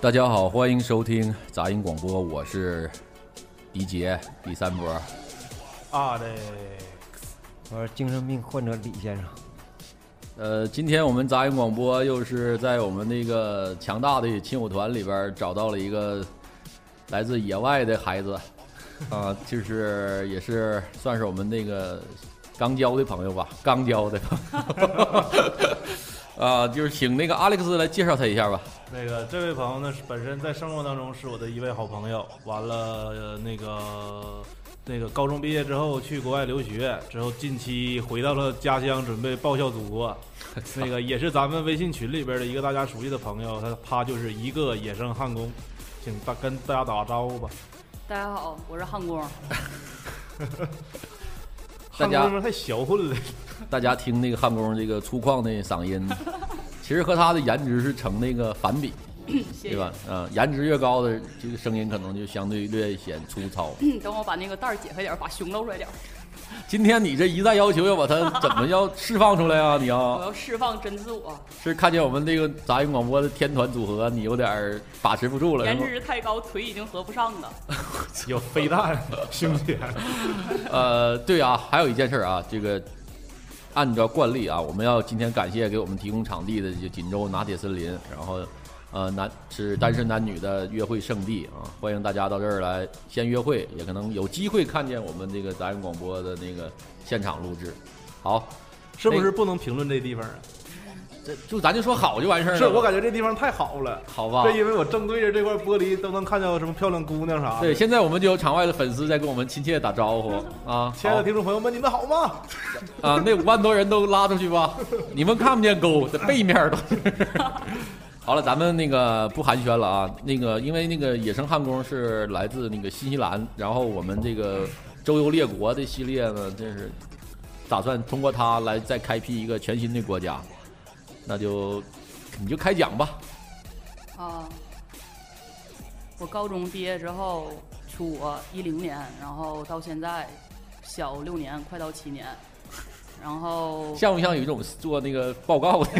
大家好，欢迎收听杂音广播，我是迪杰第三波。啊的，我是精神病患者李先生。呃，今天我们杂音广播又是在我们那个强大的亲友团里边找到了一个来自野外的孩子，啊、就是也是算是我们那个刚交的朋友吧，刚交的朋友。啊，就是请那个阿历克斯来介绍他一下吧。那个这位朋友呢，是本身在生活当中是我的一位好朋友。完了，呃那个那个高中毕业之后去国外留学，之后近期回到了家乡，准备报效祖国。那个也是咱们微信群里边的一个大家熟悉的朋友，他他就是一个野生焊工，请大跟大家打个招呼吧。大家好，我是焊工。大家工太小混了，大家听那个焊工这个粗犷的嗓音，其实和他的颜值是成那个反比。对吧？啊、颜值越高的这个声音可能就相对略显粗糙。嗯 等我把那个带儿解开点儿，把胸露出来点儿。今天你这一再要求要把它怎么要释放出来啊？你要 我要要释放真自我，是看见我们这个杂音广播的天团组合，你有点把持不住了，颜？值太高，腿已经合不上了。有飞弹兄弟。呃，对啊，还有一件事儿啊，这个按照惯例啊，我们要今天感谢给我们提供场地的就锦州拿铁森林，然后呃男是单身男女的约会圣地啊，欢迎大家到这儿来先约会，也可能有机会看见我们这个杂音广播的那个现场录制。好，是不是不能评论这地方啊？这就咱就说好就完事儿了。是我感觉这地方太好了。好吧这？因为我正对着这块玻璃都能看到什么漂亮姑娘啥的。对，现在我们就有场外的粉丝在跟我们亲切打招呼啊！亲爱的听众朋友们，你们好吗？啊，那五万多人都拉出去吧，你们看不见沟，在背面都是。好了，咱们那个不寒暄了啊。那个，因为那个野生焊工是来自那个新西兰，然后我们这个周游列国的系列呢，这是打算通过他来再开辟一个全新的国家。那就你就开讲吧。啊，我高中毕业之后出国一零年，然后到现在小六年，快到七年。然后像不像有一种做那个报告的？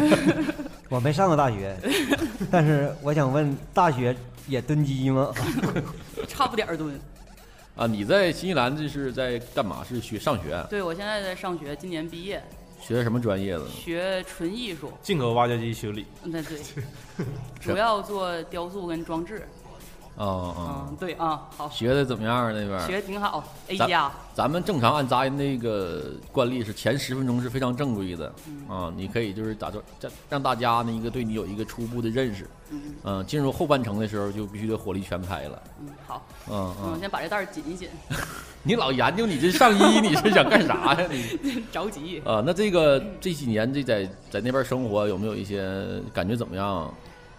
我没上过大学，但是我想问，大学也蹲鸡吗？差不点儿蹲。啊，你在新西兰这是在干嘛？是学上学？对我现在在上学，今年毕业，学什么专业的？学纯艺术。进口挖掘机修理。那，对对，主要做雕塑跟装置。啊啊，嗯，对啊，好，学的怎么样？那边学的挺好，A 咱加。咱们正常按杂音那个惯例是前十分钟是非常正规的。嗯。啊，你可以就是打算让让大家呢一个对你有一个初步的认识，嗯。嗯，进入后半程的时候就必须得火力全开了，嗯，好，嗯嗯，嗯，先把这带儿紧一紧，你老研究你这上衣 你是想干啥呀你？着急。啊，那这个这几年这在在那边生活有没有一些感觉怎么样？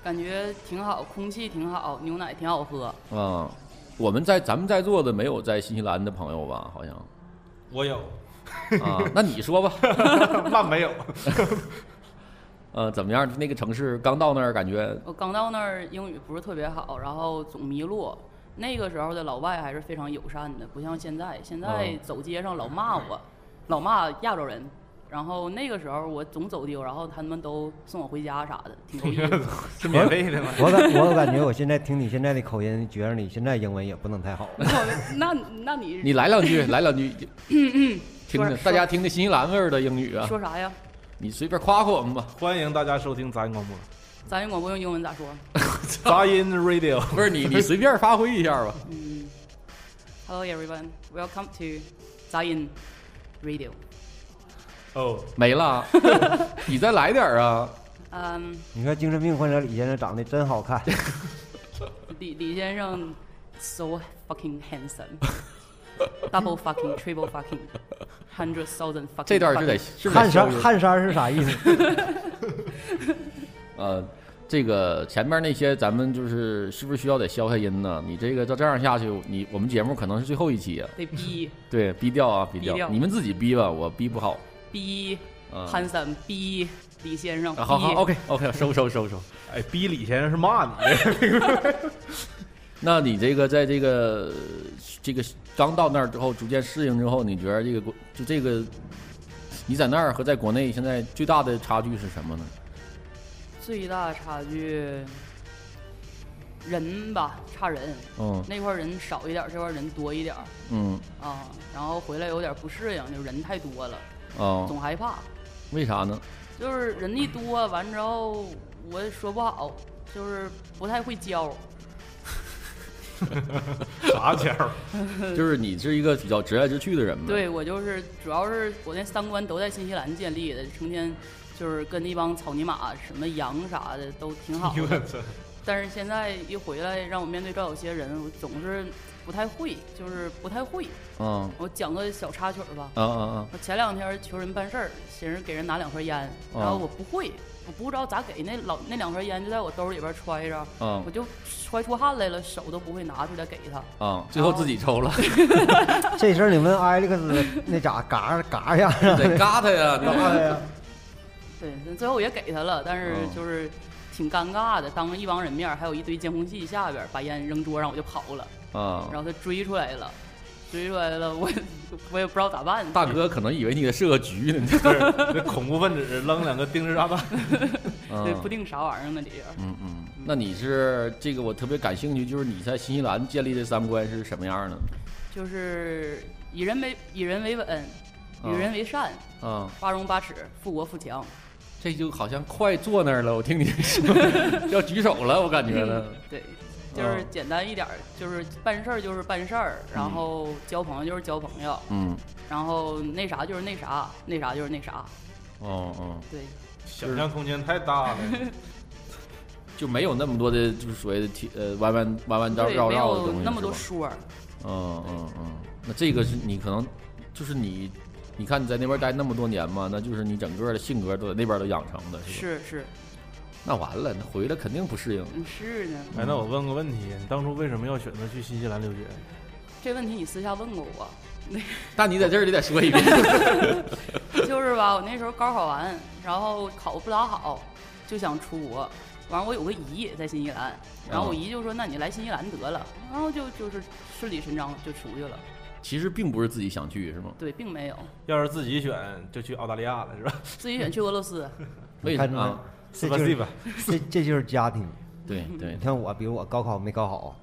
感觉挺好，空气挺好，牛奶挺好喝。嗯，我们在咱们在座的没有在新西兰的朋友吧？好像我有，啊，那你说吧，那没有。呃，怎么样？那个城市刚到那儿，感觉我刚到那儿英语不是特别好，然后总迷路。那个时候的老外还是非常友善的，不像现在，现在嗯走街上老骂我，老骂亚洲人。然后那个时候我总走丢，然后他们都送我回家啥的，挺够意思。是免费的吗？我感我感觉我现在听你现在的口音，觉着你现在英文也不能太好。那那你你来两句，来两句，听说听大家听听新西兰味儿的英语啊，说啥呀？你随便夸夸我们吧。欢迎大家收听杂音广播，杂音广播用英文咋说？杂音 Radio。不是你，你随便发挥一下吧。嗯，Hello everyone, welcome to 杂音 Radio。哦，没了，你再来点儿啊。嗯，你看精神病患者李先生长得真好看，李李先生 so fucking handsome，double fucking triple fucking hundred thousand fucking。这段是得是不是汗得消音衫汗衫是啥意思？呃，这个前面那些咱们就是是不是需要得消下音呢？你这个照这样下去，你我们节目可能是最后一期啊。得逼对，逼掉啊，逼掉，逼掉你们自己逼吧，我逼不好。逼啊、handsome 逼李先生，啊好好逼，OK OK，收收收收。哎，逼李先生是骂你。的，那你这个在这个这个刚到那儿之后，逐渐适应之后，你觉得这个国就这个你在那儿和在国内现在最大的差距是什么呢？最大差距人吧，差人，嗯。那块人少一点儿，这块人多一点儿。嗯。啊。然后回来有点不适应，就人太多了，哦，总害怕。为啥呢？就是人一多，完之后我也说不好，就是不太会教。啥教？就是你是一个比较直来直去的人呗。对我就是，主要是我那三观都在新西兰建立的，成天就是跟那帮草泥马、什么羊啥的都挺好的。但是现在一回来，让我面对这有些人，我总是不太会，就是不太会。嗯我讲个小插曲吧。嗯嗯嗯！我前两天求人办事儿，寻思给人拿两盒烟，然后啊我不会，我不知道咋给，那老那两盒烟就在我兜里边揣着，啊我就揣出汗来了，手都不会拿出来给他。啊！最后自己抽了，这事儿你问艾利克斯那咋嘎嘎一下啊？得嘎他呀！嘎的呀？对，最后也给他了，但是哦就是挺尴尬的，当着一帮人面，还有一堆监控器下边，把烟扔桌上我就跑了，啊，然后他追出来了，追出来了，我 我也不知道咋办。大哥可能以为你给设个局呢。不是那恐怖分子扔两个定时炸弹，对，嗯不定啥玩意儿那里边。嗯嗯，那你是这个我特别感兴趣，就是你在新西兰建立的三观是什么样的？就是以人为以人为本，与人为善，啊，八荣八耻，富国富强。这就好像快坐那儿了，我听你说 要举手了，我感觉呢。对，就是简单一点儿，就是办事儿就是办事儿，然后交朋友就是交朋友，嗯，然后那啥就是那啥，那啥就是那啥。哦哦，对，想象空间太大了。就没有那么多的，就是所谓的铁呃弯弯弯弯绕，绕没绕的东西，有那么多说儿。嗯嗯嗯，那这个是你可能就是你，你看你在那边待那么多年嘛，那就是你整个的性格都在那边都养成的，是吧？是是，那完了，那回来肯定不适应。嗯是呢。哎，那我问个问题，你当初为什么要选择去新西兰留学？这问题你私下问过我，那你在这儿你得说一遍。就是吧？我那时候高考完，然后考不咋好，就想出国。完了，我有个姨在新西兰，然后我哦姨就说：“那你来新西兰得了。”然后就就是顺理成章就出去了。其实并不是自己想去，是吗？对，并没有要是自己选，就去澳大利亚了，是吧？自己选去俄罗斯。为什么啊？这就是吧？这这就是家庭。对对你，看我，比如我高考没考好，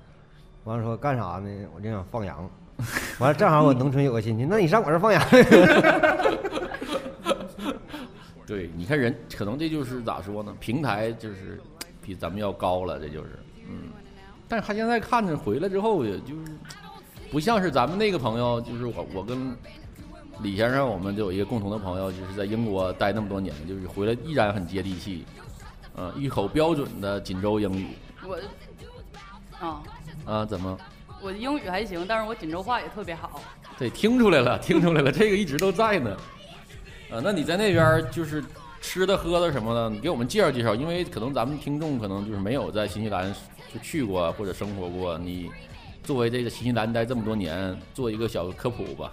完了说干啥呢？我就想放羊。完了正好我农村有个亲戚，那你上我这儿放羊。对，你看人，可能这就是咋说呢？平台就是比咱们要高了，这就是，嗯。但是他现在看着回来之后，也就是不像是咱们那个朋友，就是我，我跟李先生，我们就有一个共同的朋友，就是在英国待那么多年，就是回来依然很接地气，嗯、一口标准的锦州英语，我啊，啊，怎么？我英语还行，但是我锦州话也特别好。对，听出来了，听出来了，这个一直都在呢。啊，那你在那边就是吃的喝的什么的，你给我们介绍介绍，因为可能咱们听众可能就是没有在新西兰就去过或者生活过，你作为这个新西兰待这么多年，做一个小科普吧。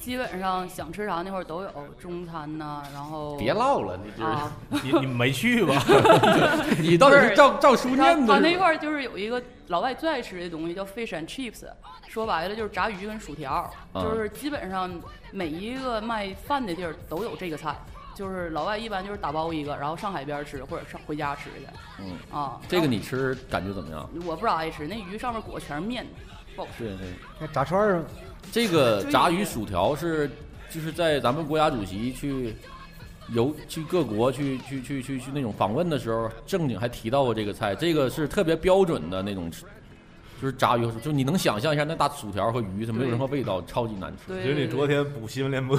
基本上想吃啥那会儿都有，中餐呐、然后别唠了，你这、啊，你你没去吧？你到底是照照书念的是吧？那块儿就是有一个老外最爱吃的东西叫 fish and chips，说白了就是炸鱼跟薯条，啊就是基本上每一个卖饭的地儿都有这个菜。就是老外一般就是打包一个，然后上海边吃或者上回家吃去。嗯，啊，这个你吃感觉怎么样？我不咋爱吃，那鱼上面裹全是面，不好吃。对对，那炸串儿啊，这个 炸鱼薯条是就是在咱们国家主席去游去各国去去去去去那种访问的时候，正经还提到过这个菜，这个是特别标准的那种吃，就是炸鱼，就你能想象一下那大薯条和鱼是没有任何味道，超级难吃。对，就是你昨天补新闻联播，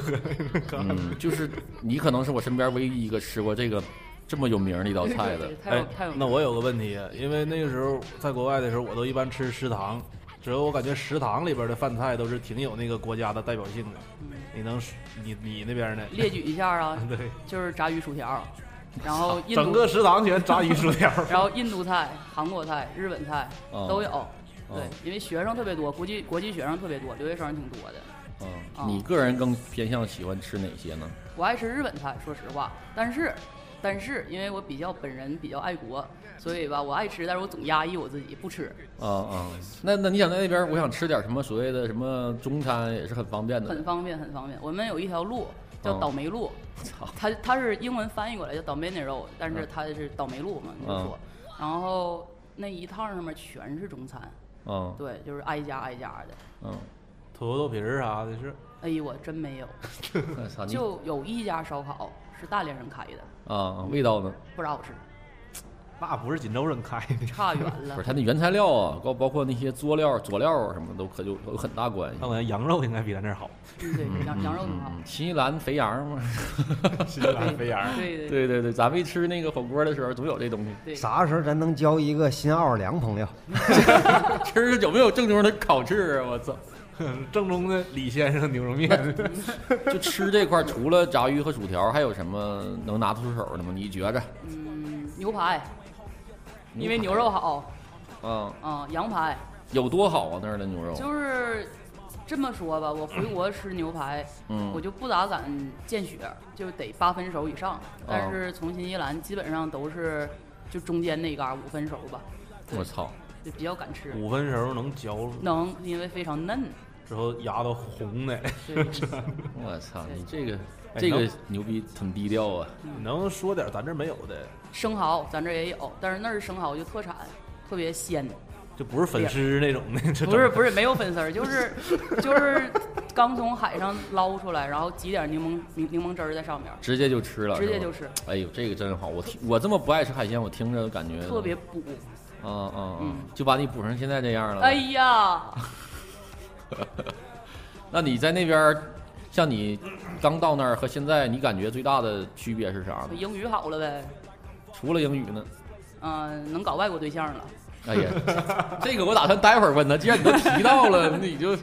嗯，就是你可能是我身边唯一一个吃过这个这么有名儿的一道菜的对。太有哎，那我有个问题，因为那个时候在国外的时候，我都一般吃食堂，只有我感觉食堂里边的饭菜都是挺有那个国家的代表性的。嗯你能你你那边呢？列举一下啊，对，就是炸鱼薯条，然后印度，整个食堂全炸鱼薯条。然后印度菜、韩国菜、日本菜哦都有。哦对，因为学生特别多，国际国际学生特别多，留学生挺多的。嗯哦，你个人更偏向喜欢吃哪些呢？我爱吃日本菜，说实话，但是但是因为我比较本人比较爱国，所以吧，我爱吃，但是我总压抑我自己不吃，啊啊，那那你想在那边，我想吃点什么所谓的什么中餐，也是很方便的。很方便，很方便。我们有一条路叫哦倒霉路，操，它它是英文翻译过来叫 Dominion Road，但是嗯它是倒霉路嘛，你就说。然后那一趟上面全是中餐，嗯。对，就是挨家挨家的。嗯，土豆皮儿啥的是，哎呦，我真没有，就有一家烧烤是大连人开的，啊，味道呢？不咋好吃，那不是锦州人开的。差远了不是。它那原材料啊，包包括那些佐料、佐料啊什么都可就有很大关系那。我感觉羊肉应该比咱这儿好。对，对，羊羊肉很好。嗯新西兰肥羊嘛，新西兰肥羊，对对对对对，咱们一吃那个火锅的时候总有这东西。对，啥时候咱能交一个新奥尔良朋友？吃有没有正宗的烤翅啊？我操！正宗的李先生牛肉面。就吃这块儿，除了炸鱼和薯条，还有什么能拿得出手的吗？你觉着？嗯，牛排，因为牛肉好嗯嗯、羊排有多好啊？那儿的牛肉，就是这么说吧，我回国吃牛排，嗯我就不咋敢见血，就得八分熟以上。但是从新西兰基本上都是就中间那嘎儿五分熟吧，我操！就比较敢吃，五分熟能嚼，能因为非常嫩。之后牙都红的。我操！你这个哎这个牛逼，挺低调啊。你能说点咱这没有的？生蚝咱这儿也有，但是那儿生蚝就特产，特别鲜。就不是粉丝那种的，不是不是没有粉丝儿，就是就是刚从海上捞出来，然后挤点柠檬柠柠檬汁儿在上面，直接就吃了，直接就吃，哎呦，这个真好！我听我这么不爱吃海鲜，我听着感觉特别补。啊啊啊嗯！就把你补成现在这样了。哎呀，那你在那边，像你刚到那儿和现在，你感觉最大的区别是啥呢？英语好了呗，除了英语呢？嗯、能搞外国对象了。哎呀，这个我打算待会儿问他。既然你都提到了，那你就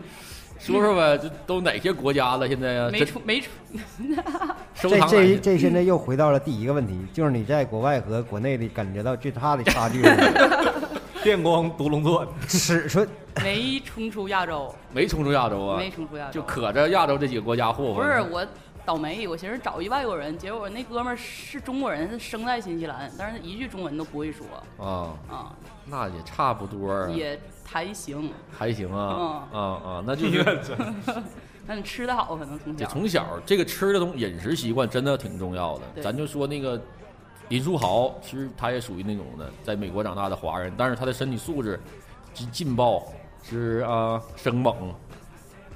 说说呗，这都哪些国家了？现在啊，没出没出，这这收藏哪些这现在又回到了第一个问题，就是你在国外和国内的感觉到最大的差距是电光独龙座，尺寸。没冲出亚洲，没冲出亚洲啊？没冲出亚洲。就可着亚洲这几个国家霍霍。不是我倒霉，我寻思找一外国人，结果那哥们儿是中国人，是生在新西兰，但是一句中文都不会说啊，啊，那也差不多啊，也还行。还行啊嗯啊啊，那就是 那你吃的好，可能从小从小这个吃的东饮食习惯真的挺重要的。咱就说那个林书豪，其实他也属于那种的，在美国长大的华人，但是他的身体素质之劲爆，是啊生猛，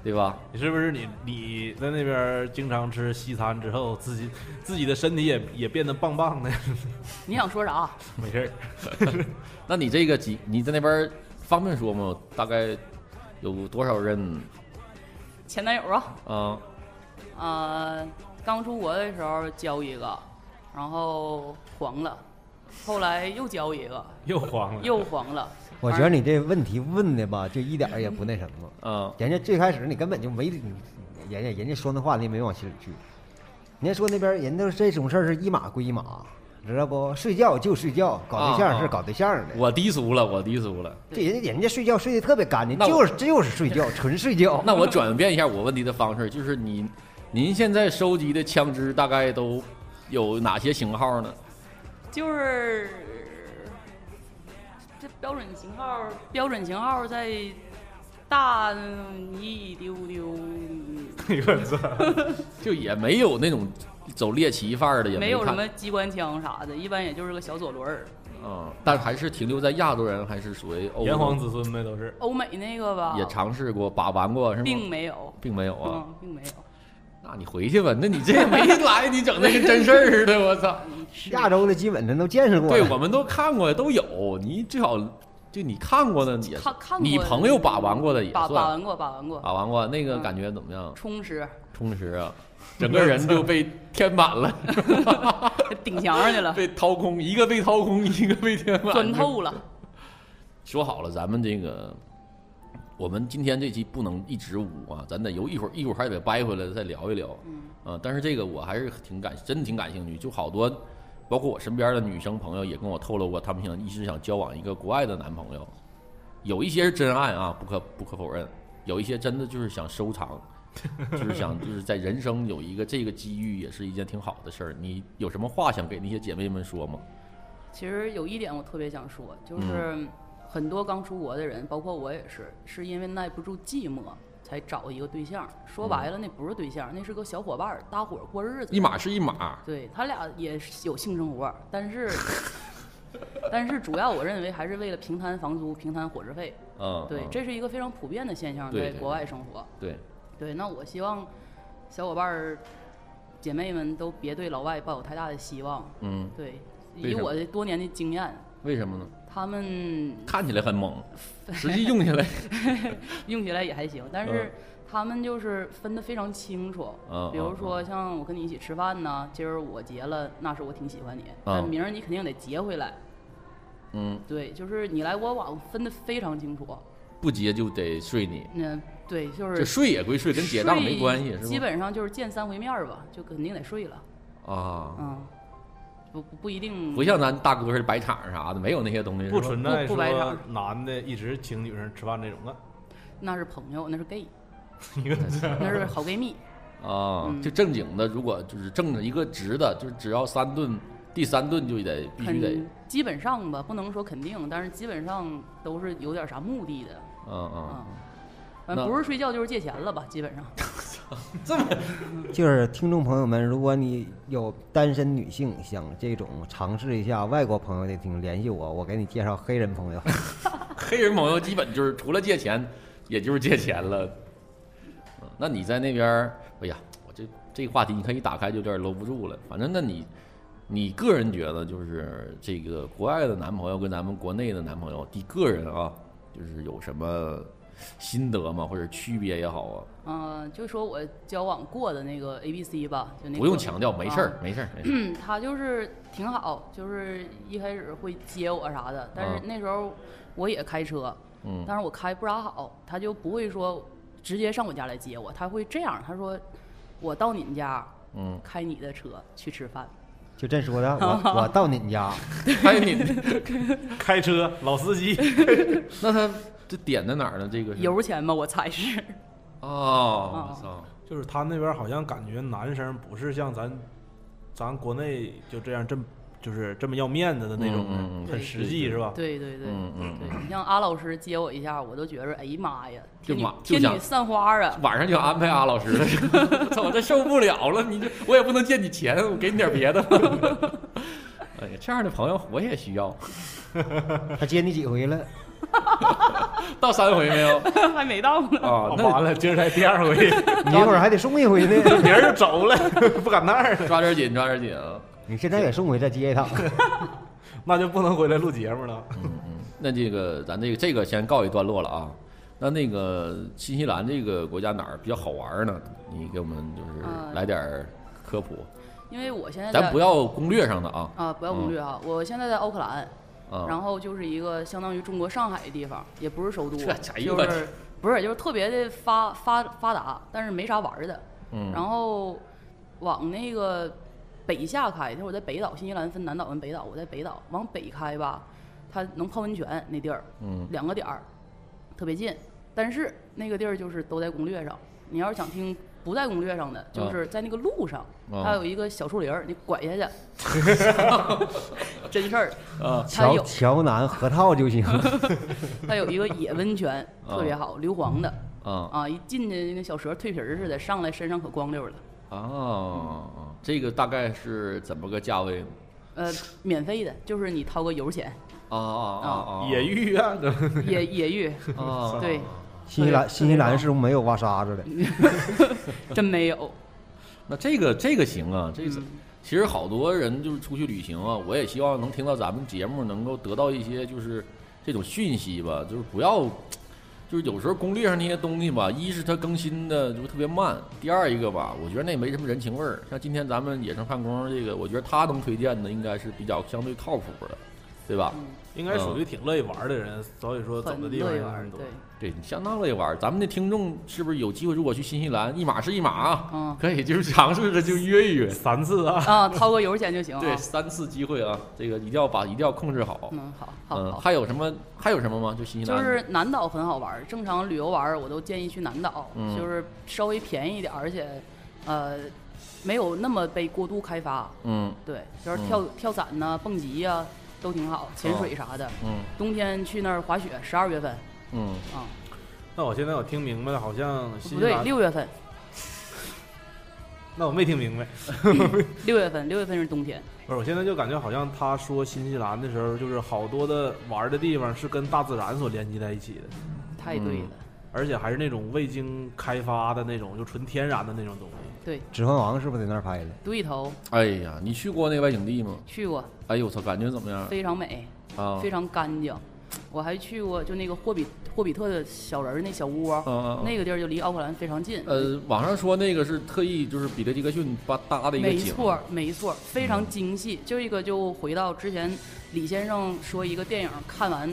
对吧？你是不是你你在那边经常吃西餐之后，自己自己的身体也也变得棒棒的？你想说啥？没事儿，那你这个几你在那边方便说吗？大概有多少任前男友啊，嗯？呃，刚出国的时候交一个，然后黄了，后来又交一个，又黄了。又黄了。我觉得你这问题问的吧，就一点儿也不那什么。嗯人家最开始你根本就没，人家人家说那话你也没往心里去。人家说那边人都这种事儿是一码归一码，知道不？睡觉就睡觉，搞对象是搞对象的。我低俗了，我低俗了。这人家人家睡觉睡得特别干净，就是就是睡觉，纯睡觉。那我 转变一下我问题的方式，就是您，您现在收集的枪支大概都有哪些型号呢？就是这标准型号，标准型号在大一丢丢，我操！就也没有那种走猎奇范儿的，也没有什么机关枪啥的，一般也就是个小左轮儿。啊、但还是停留在亚洲人，还是属于欧炎黄子孙呗，都是。欧美那个吧，也尝试过把玩过是吗？并没有，并没有啊。嗯，并没有。那你回去吧，那你这也没来，你整那跟真事儿似的，我操！亚洲的基本上都见识过。对，我们都看过，都有。你最好就你看过的也看看过你朋友把玩过的也把把玩过，把玩过，把玩过，那个嗯感觉怎么样？充实，充实啊，整个人就被填满了，顶墙上去了，被掏空，一个被掏空，一个被填满，钻透了。说好了，咱们这个，我们今天这期不能一直捂啊，咱得有一会儿一会儿还得掰回来再聊一聊。嗯啊，但是这个我还是挺感，真的挺感兴趣。就好多，包括我身边的女生朋友也跟我透露过，他们想一直想交往一个国外的男朋友，有一些是真爱啊，不可不可否认，有一些真的就是想收藏，就是想就是在人生有一个这个机遇，也是一件挺好的事儿。你有什么话想给那些姐妹们说吗？其实有一点我特别想说，就是很多刚出国的人，包括我也是，是因为耐不住寂寞才找一个对象。说白了，那不是对象，那是个小伙伴儿，搭伙过日子。一码是一码，对他俩也是有性生活，但是 但是主要我认为还是为了平摊房租、平摊伙食费。嗯，对，嗯这是一个非常普遍的现象，在国外生活。对，对，那我希望小伙伴儿、姐妹们都别对老外抱有太大的希望。嗯，对，以我的多年的经验，为什么呢？他们看起来很猛，实际用起来，用起来也还行，但是他们就是分得非常清楚。嗯比如说，像我跟你一起吃饭呢，今儿我结了，那是我挺喜欢你，但嗯明儿你肯定得结回来。嗯，对，就是你来我往，分得非常清楚。不结就得睡你，那对，就是这睡也归睡，跟结账没关系，是吧基？本上就是见三回面儿吧，就肯定得睡了。啊，嗯，不不不一定，不像咱大哥似的摆场啥的，没有那些东西，不存在说不不白场男的一直请女生吃饭这种的。那是朋友，那是 gay，那是好闺蜜。啊，嗯就正经的，如果就是正着一个直的，就是只要三顿，第三顿就得必须得，基本上吧，不能说肯定，但是基本上都是有点啥目的的。嗯嗯不是睡觉就是借钱了吧，基本上。就是听众朋友们，如果你有单身女性想这种尝试一下外国朋友的请，联系我，我给你介绍黑人朋友。黑人朋友基本就是除了借钱，也就是借钱了。嗯那你在那边儿，哎呀，我这这个话题你看一打开就有点搂不住了。反正那你，你个人觉得就是这个国外的男朋友跟咱们国内的男朋友，你个人啊，就是有什么心得嘛？或者区别也好啊？嗯、就说我交往过的那个 A B C 吧，就那个不用强调，没事儿啊，没事儿，没事儿。嗯，他就是挺好，就是一开始会接我啥的，但啊。是那时候我也开车，嗯。但是我开不咋好，他就不会说直接上我家来接我，他会这样，他说我到你们家嗯，开你的车去吃饭，就这说的，我我到你家，还有你，开车老司机，那他这点在哪儿呢？这个油钱吧，我猜是。哦，我操，就是他那边好像感觉男生不是像咱咱国内就这样这么就是这么要面子的那种，很实际是吧？对对对，嗯嗯对你像阿老师接我一下，我都觉着，哎呀妈呀，天女散花啊！晚上就安排阿老师了，操，我这受不了了，你这我也不能借你钱，我给你点别的。哎呀，这样的朋友我也需要。他接你几回了？到三回没有？还没到呢。啊哦，那完了，今儿才第二回，你一会儿还得送一回呢。明儿就走了，不赶那儿了，抓点紧，抓点紧啊！你现在也送回再接一趟。那就不能回来录节目了。嗯嗯，那这个咱这个这个先告一段落了啊。那那个新西兰这个国家哪儿比较好玩呢？你给我们就是啊来点儿科普，因为我现在在咱不要攻略上的啊。啊，不要攻略啊，我现在在奥克兰，啊，然后就是一个相当于中国上海的地方，也不是首都，就是不是就是特别的发发发达，但是没啥玩儿的。嗯，然后往那个北下开，那会儿我在北岛，新西兰分南岛跟北岛，我在北岛往北开吧，它能泡温泉那地儿，嗯两个点儿，特别近。但是那个地儿就是都在攻略上，你要是想听不在攻略上的，就是在那个路上，啊它有一个小树林儿，你拐下去，真事儿。啊它有桥桥南河套就行。它有一个野温泉，啊特别好，硫磺的啊啊，一进去那小蛇蜕皮儿似的，上来身上可光溜了。啊，这个大概是怎么个价位？呃，免费的，就是你掏个油钱，啊啊啊啊！野浴啊，这野野浴，啊，对，新西兰新西兰是不是没有挖沙子的？真没有。那这个这个行啊，这个嗯其实好多人就是出去旅行啊，我也希望能听到咱们节目，能够得到一些就是这种讯息吧，就是不要，就是有时候攻略上那些东西吧，一是它更新的就特别慢，第二一个吧，我觉得那也没什么人情味儿。像今天咱们野生焊工这个，我觉得他能推荐的应该是比较相对靠谱的。对吧？嗯，应该属于挺乐意玩的人，所以说走的地方对。，对，你相当乐意玩。咱们的听众是不是有机会？如果去新西兰，一码是一码啊，嗯可以就是尝试着就约一约。三次啊，啊，掏个油钱就行啊。对，三次机会啊，这个一定要把一定要控制好。嗯，好，好，嗯，好。还有什么？还有什么吗？就新西兰，就是南岛很好玩儿，正常旅游玩儿我都建议去南岛，嗯就是稍微便宜一点儿，而且，呃，没有那么被过度开发。嗯对，就是跳、跳伞呐、蹦极呀、都挺好，潜哦水啥的。嗯冬天去那儿滑雪，十二月份嗯，啊，那我现在我听明白了，好像新不对，西兰，六月份，那我没听明白。六月份，六月份是冬天。不是，我现在就感觉好像他说新西兰的时候，就是好多的玩的地方是跟大自然所连接在一起的，太对了，而且还是那种未经开发的那种，就纯天然的那种东西。对，指环王是不是在那儿拍的？对头哎呀，你去过那个外景地吗？去过，哎呦我操，感觉怎么样非常美，啊？非常干净。我还去过，就那个霍比霍比特的小人儿那小屋，嗯嗯嗯那个地儿就离奥克兰非常近。呃，网上说那个是特意就是彼得杰克逊把搭的一个景，没错，没错，非常精细。就一个就回到之前李先生说一个电影看完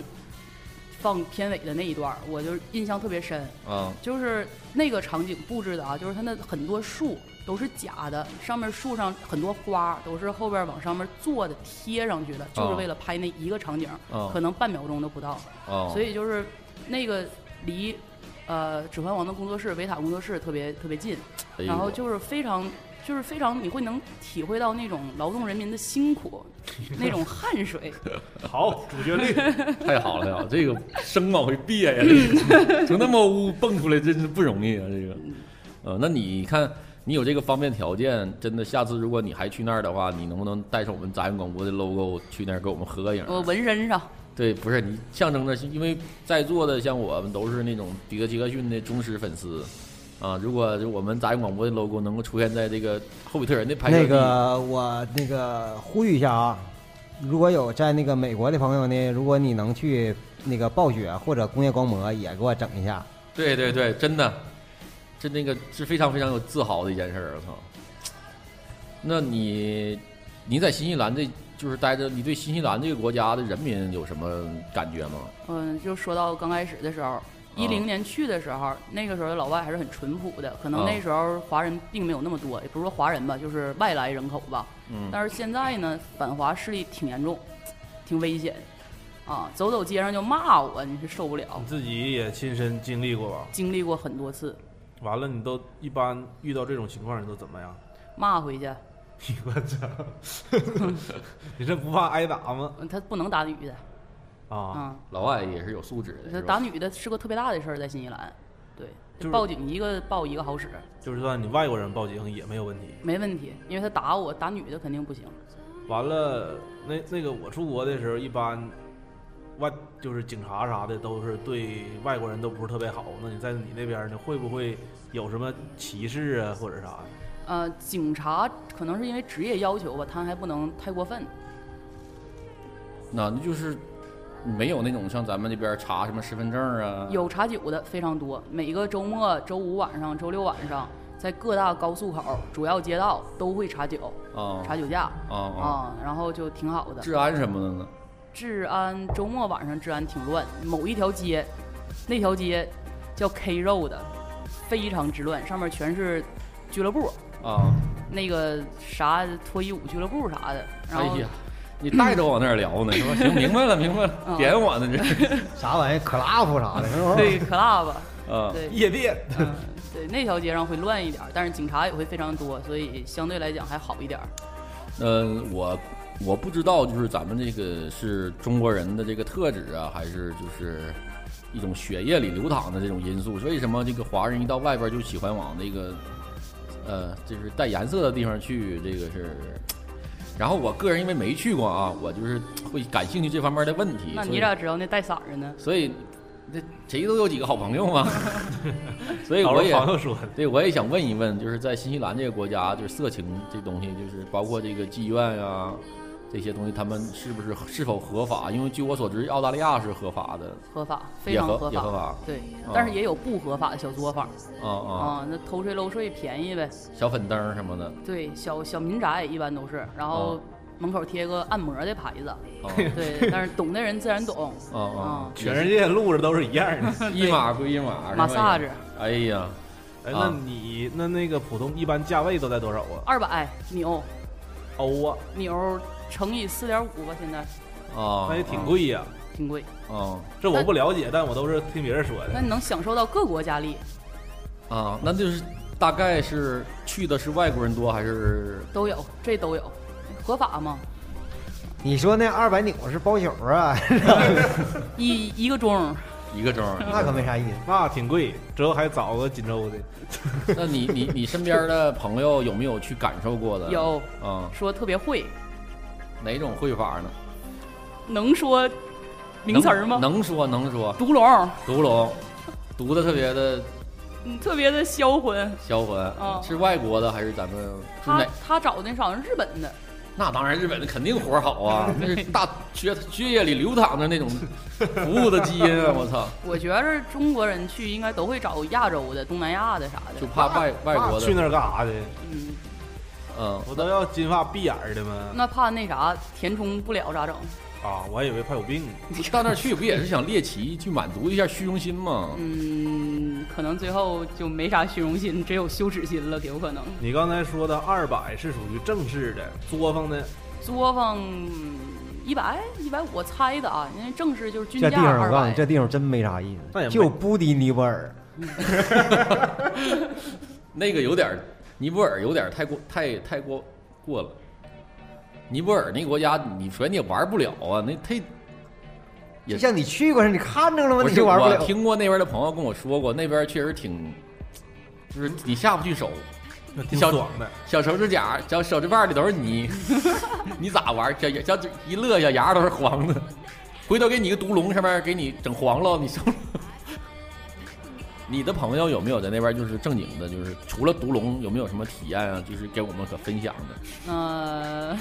放片尾的那一段，我就印象特别深。啊，就是那个场景布置的啊，就是它那很多树都是假的，上面树上很多花都是后边往上面做的贴上去的，就是为了拍那一个场景，哦可能半秒钟都不到。哦，所以就是那个离呃《指环王》的工作室维塔工作室特别特别近，哎然后就是非常就是非常你会能体会到那种劳动人民的辛苦，那种汗水。好，主角率 太好了呀，这个声往回憋呀，这个 从那么屋蹦出来真是不容易啊，这个。呃，那你看，你有这个方便条件，真的，下次如果你还去那儿的话，你能不能带上我们杂音广播的 logo 去那儿给我们合个影？我纹身上，对，不是你象征着，因为在座的像我们都是那种迪克杰克逊的忠实粉丝啊。如果我们杂音广播的 logo 能够出现在这个霍比特人的拍摄地那个我那个呼吁一下啊，如果有在那个美国的朋友呢，如果你能去那个暴雪或者工业光魔也给我整一下。对对对，真的，这那个是非常非常有自豪的一件事儿，我操！那你你在新西兰这就是待着，你对新西兰这个国家的人民有什么感觉吗？嗯，就说到刚开始的时候，一零年去的时候，那个时候老外还是很淳朴的，可能啊那时候华人并没有那么多，也不是说华人吧，就是外来人口吧。嗯，但是现在呢，反华势力挺严重，挺危险，啊，走走街上就骂我，你是受不了你。自己也亲身经历过吧？经历过很多次，完了，你都一般遇到这种情况，你都怎么样？骂回去，我操！你这不怕挨打吗？嗯他不能打女的，啊，啊，老外也是有素质的，他打女的是个特别大的事儿，在新西兰，对，就是报警一个报一个好使，就是算你外国人报警也没有问题。没问题，因为他打我，打女的肯定不行。完了，那那个我出国的时候，一般外就是警察啥的都是对外国人都不是特别好。那你在你那边呢，会不会有什么歧视啊，或者啥的？呃，警察可能是因为职业要求吧，他还不能太过分。那那就是没有那种像咱们这边查什么身份证啊，有查酒的非常多，每个周末、周五晚上、周六晚上，在各大高速口、主要街道都会查酒、啊查酒驾啊啊，啊，然后就挺好的。治安什么的呢？治安周末晚上治安挺乱，某一条街，那条街叫 K Road，非常之乱，上面全是俱乐部，啊，那个啥脱衣舞俱乐部啥的，然后哎呀，你带着我往那儿聊呢，是吧？行，明白了，明白了，嗯 点我呢这 啥玩意儿，club 啥的，是不是？对 club，啊，对，夜店，嗯，对，那条街上会乱一点，但是警察也会非常多，所以相对来讲还好一点儿。嗯，我我不知道，就是咱们这个是中国人的这个特质啊，还是就是一种血液里流淌的这种因素？为什么这个华人一到外边就喜欢往那个呃，就是带颜色的地方去？这个是。然后我个人因为没去过啊，我就是会感兴趣这方面的问题。那你咋知道那带色儿的呢？所以这谁都有几个好朋友嘛，所以我也朋友说，对，我也想问一问，就是在新西兰这个国家，就是色情这东西，就是包括这个妓院呀、这些东西，他们是不是是否合法？因为据我所知，澳大利亚是合法的合法，非常合法。也合法对啊，但是也有不合法的小作坊啊啊，啊，那偷税漏税便宜呗。小粉灯什么的对，小小民宅一般都是，然后啊门口贴个按摩的牌子。哦对，但是懂的人自然懂。哦哦，全世界路子都是一样的。一码归一码，马萨子哎呀，那你那那个普通一般价位都在多少啊？二百纽欧啊，纽乘以四点五吧，现在哦，那也挺贵呀。挺贵。哦这我不了解，但我都是听别人说的。那你能享受到各国佳丽啊，那就是大概是去的是外国人多还是都有，这都有，合法吗？你说那二百纽是包宿啊？一一个钟，一个钟？那可没啥意思。那挺贵，之后还找个锦州的。那你你你身边的朋友有没有去感受过的？有啊，说特别会，哪种会法呢？能说名词儿吗？能能说能说，独龙，独龙，读的特别的嗯，特别的销魂。销魂，啊是外国的还是咱们？是他哪？他找的是好像日本的，那当然，日本的肯定活儿好啊，那是大血血液里流淌着那种 服务的基因啊！我操，我觉着中国人去应该都会找亚洲的、东南亚的啥的。就怕外外国的，去那儿干啥的？嗯，嗯，不都要金发碧眼儿的吗？那怕那啥填充不了咋整？啊，我还以为怕有病。你到那儿去不也是想猎奇，去满足一下虚荣心吗？嗯，可能最后就没啥虚荣心，只有羞耻心了，有可能。你刚才说的二百是属于正式的，作坊的作坊一百一百，我猜的啊，因为正式就是均价这地方我二告诉你，百。这地方真没啥意那也思，没就不敌尼泊尔。那个有点儿，尼泊尔有点太过太太过过了。尼泊尔那国家，你首先你也玩不了啊，那太也就像你去过似的，你看着了吗？你就玩不了。我听过那边的朋友跟我说过，那边确实挺，就是你下不去手，挺小爽的。小手指甲、小手指瓣里都是泥，你咋玩？小小一乐小牙都是黄的，回头给你个毒龙上面给你整黄了，你受不了。你的朋友有没有在那边就是正经的，就是除了独龙有没有什么体验啊？就是给我们可分享的？呃，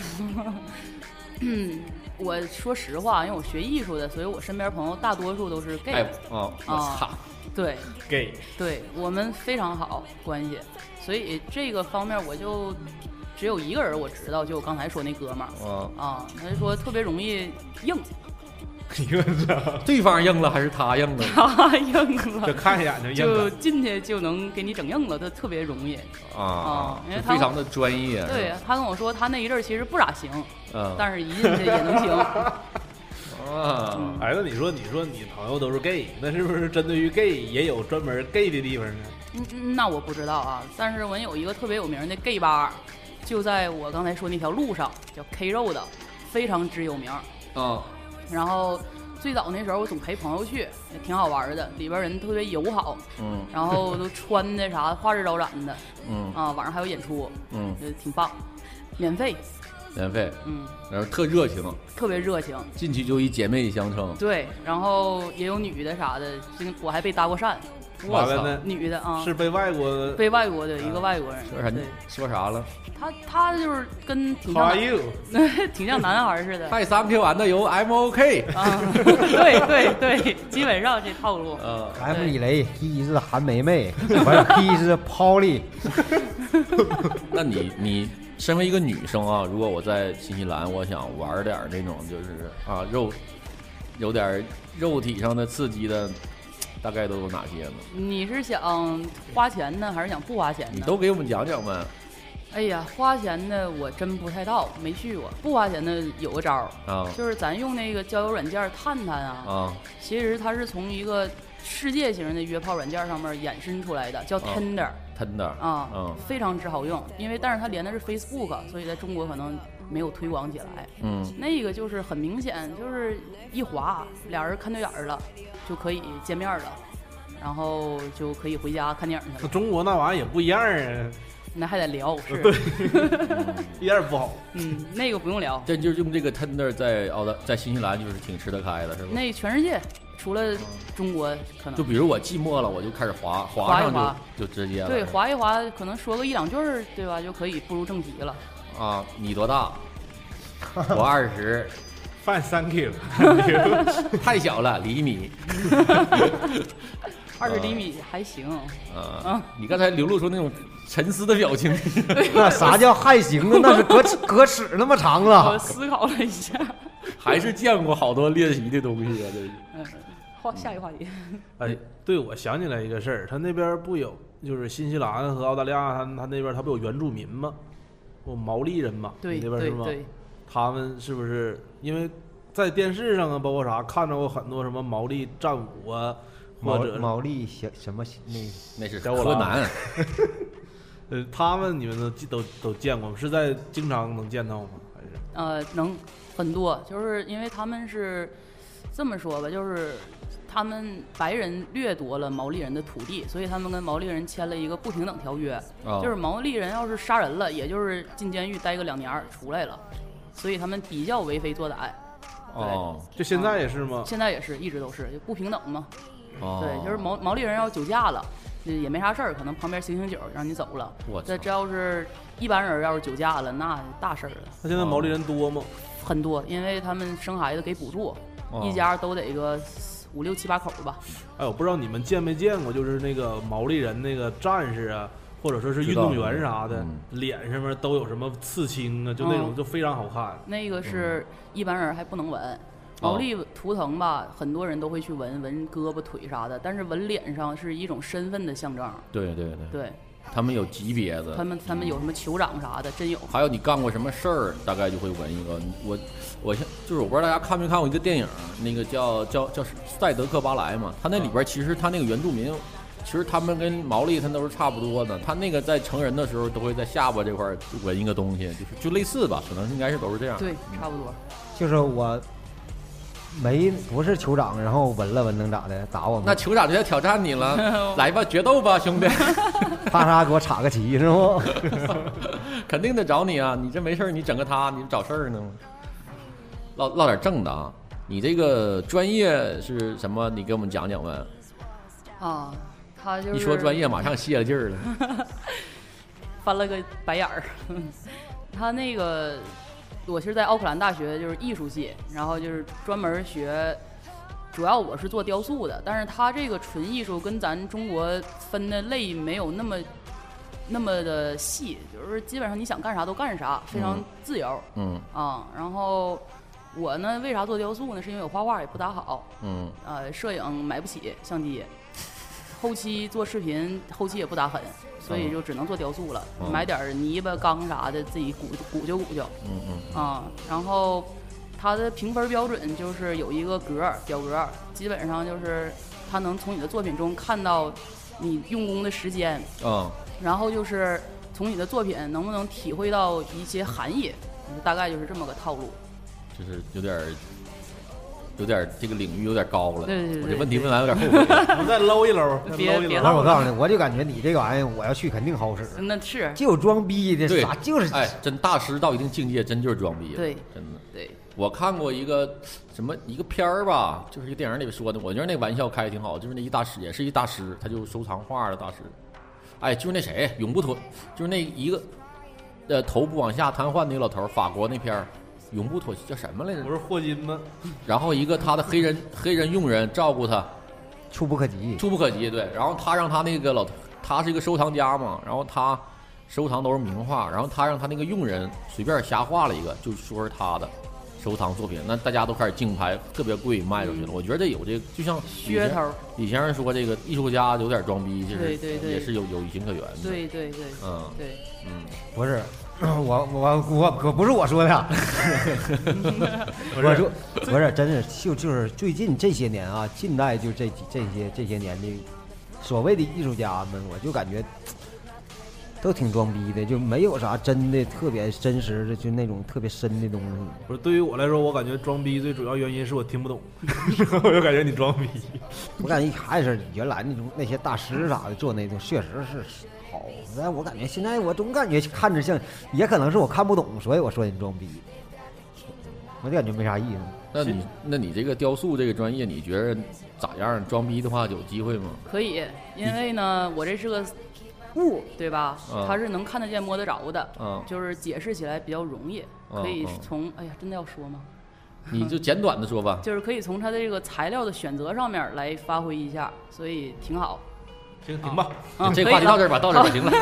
嗯，我说实话，因为我学艺术的，所以我身边朋友大多数都是 gay 哎。啊，我啊操！对，gay 对我们非常好关系，所以这个方面我就只有一个人我知道，就我刚才说那哥们儿啊，啊，他就说特别容易硬，你们这对方硬了还是他硬了？他硬就了，看一眼就硬就。进去就能给你整硬了，他特别容易。啊啊因为他非常的专业。对，他跟我说他那一阵儿其实不咋行，嗯，但是一进去也能行。啊，哎，那你说，你说你朋友都是 gay，那是不是针对于 gay 也有专门 gay 的地方呢？嗯嗯，那我不知道啊，但是我有一个特别有名的 gay 吧，就在我刚才说那条路上，叫 K Road，非常之有名。啊，然后最早那时候我总陪朋友去，也挺好玩的，里边人特别友好，嗯然后都穿的啥花枝招展的嗯啊，晚上还有演出，嗯，就，挺棒，免费，免费，嗯，然后特热情，特别热情。进去就以姐妹相称。对，然后也有女的啥的，这我还被搭过讪，完了呢，女的啊，是被外国被外国的一个外国人，说啥呢，？说啥了？他他就是跟挺 How 像 are you？挺像男孩似的。嗨，Thank you and 有 I'm OK。啊，对对对，基本上这套路。呃，，M 李雷，T 是韩梅梅，完了 P 是 Polly。那你你身为一个女生啊，如果我在新西兰，我想玩点那种就是啊肉，有点肉体上的刺激的，大概都有哪些呢？你是想花钱呢，还是想不花钱呢？你都给我们讲讲呗。哎呀，花钱的我真不太到，没去过。不花钱的有个招儿，啊就是咱用那个交友软件探探啊，啊其实它是从一个世界型的约炮软件上面衍生出来的，叫啊 Tinder，Tender 啊，嗯非常之好用。因为但是它连的是 Facebook，所以在中国可能没有推广起来。嗯那个就是很明显，就是一滑，俩人看对眼儿了，就可以见面了，然后就可以回家看电影去那了。中国那玩意儿也不一样啊，那还得聊是，一点也不好。嗯，那个不用聊，这就是用这个 Tender 在澳大在新西兰就是挺吃得开的，是吧？那全世界除了中国可能就比如我寂寞了，我就开始滑，滑上滑一滑就就直接了。对滑一滑，可能说个一两句儿，对吧，就可以步入正题了。啊，你多大？我二十，Fine, thank you。太小了，厘米。二十厘米还行，啊啊，你刚才流露出那种沉思的表情。那啥叫还行啊？那是隔尺隔尺那么长我。思考了一下，还是见过好多练习的东西啊！这是嗯，话下一个话题，哎，对，我想起来一个事儿，他那边不有就是新西兰和澳大利亚，他他那边他不有原住民吗？不毛利人嘛，那边是吗？对对，他们是不是因为在电视上啊，包括啥看着过很多什么毛利战舞啊，或毛者毛利小什么那那是河南，呃，他们你们都都都见过吗？是在经常能见到吗？还是呃，能很多，就是因为他们是这么说吧，就是他们白人掠夺了毛利人的土地，所以他们跟毛利人签了一个不平等条约，啊就是毛利人要是杀人了，也就是进监狱待个两年出来了，所以他们比较为非作歹。哦就现在也是吗？现在也是一直都是就不平等嘛，哦，对，就是毛毛利人要酒驾了，呃也没啥事儿，可能旁边醒醒酒让你走了。我这这要是一般人要是酒驾了，那大事儿了，那现在毛利人多吗？很多，因为他们生孩子给补助，哦。一家都得个五六七八口吧。哎，我不知道你们见没见过，就是那个毛利人那个战士啊，或者说是运动员啥的，嗯脸上面都有什么刺青啊，就那种嗯就非常好看。那个是一般人还不能纹。哦毛利图腾吧，很多人都会去纹纹胳膊、腿啥的，但是纹脸上是一种身份的象征。对对对，对他们有级别的，他们，他们有什么酋长啥的，真有。还有你干过什么事儿，大概就会纹一个。我我现就是我不知道大家看没看过一个电影，那个叫叫叫赛德克巴莱嘛，他那里边其实他那个原住民。其实他们跟毛利他都是差不多的，他那个在成人的时候都会在下巴这块儿纹一个东西，就是就类似吧，可能应该是都是这样。对，差不多。就是我没不是酋长，然后闻了闻能咋的？打我吗？那酋长就要挑战你了，来吧，决斗吧，兄弟，啪嚓给我插个旗是不？肯定得找你啊！你这没事儿，你整个他，你找事儿呢吗？唠唠点正的啊，你这个专业是什么？你给我们讲讲呗。啊，他就是一说专业，马上泄了劲儿了。翻了个白眼儿。他那个，我是在奥克兰大学就是艺术系，然后就是专门学，主要我是做雕塑的，但是他这个纯艺术跟咱中国分的类没有那么那么的细，就是基本上你想干啥都干啥，非常嗯自由嗯啊。然后我呢，为啥做雕塑呢？是因为我画画也不咋好，嗯呃，摄影买不起相机，后期做视频后期也不咋狠，所以就只能做雕塑了，嗯。买点儿泥巴、钢啥的，自己鼓鼓就鼓就嗯嗯。啊。然后它的评分标准就是有一个格儿表格儿，基本上就是它能从你的作品中看到你用功的时间，嗯。然后就是从你的作品能不能体会到一些含义，大概就是这么个套路。就是有点儿，有点这个领域有点高了。对对对我这问题问完有点后悔。我再搂一搂，别搂一搂别别唠不是我告诉你，我就感觉你这个玩意儿，我要去肯定好使。那是就装逼的对啥就是哎，真大师到一定境界，真就是装逼了。对真的。对，我看过一个什么一个片儿吧，就是一个电影里说的，我觉得那玩笑开的挺好，就是那一大师也是一大师，他就收藏画的大师，哎，就是那谁永不脱，就是那一个呃头部往下瘫痪那个老头，法国那片儿永不妥协叫什么来着不？是霍金吗？然后一个他的黑人 黑人佣人照顾他，触不可及。触不可及，对。然后他让他那个老，他是一个收藏家嘛，然后他收藏都是名画，然后他让他那个佣人随便瞎画了一个，就说是他的收藏作品，那大家都开始竞拍，特别贵卖出去了。我觉得有这个，就像噱头。李先生说这个艺术家有点装逼，就是对对对也是有有情可原的。，对对对嗯对，嗯，不是，我我我可不是我说的，我说不是，真是就就是最近这些年啊，近代就这几这些这些年的所谓的艺术家们，我就感觉都挺装逼的，就没有啥真的特别真实的，就那种特别深的东西。不是，对于我来说，我感觉装逼最主要原因是我听不懂，我就感觉你装逼。我感觉还是原来那种那些大师啥的做那种，确实是好。但我感觉现在我总感觉看着像，也可能是我看不懂，所以我说你装逼。我就感觉没啥意思。那你那你这个雕塑这个专业，你觉得咋样？装逼的话有机会吗？可以，因为呢，我这是个物，对吧？嗯它是能看得见、摸得着的，嗯，就是解释起来比较容易，可以从哎呀，真的要说吗？你就简短的说吧。就是可以从它的这个材料的选择上面来发挥一下，所以挺好。行停吧。嗯，这话题到这儿吧，到这儿吧，行了。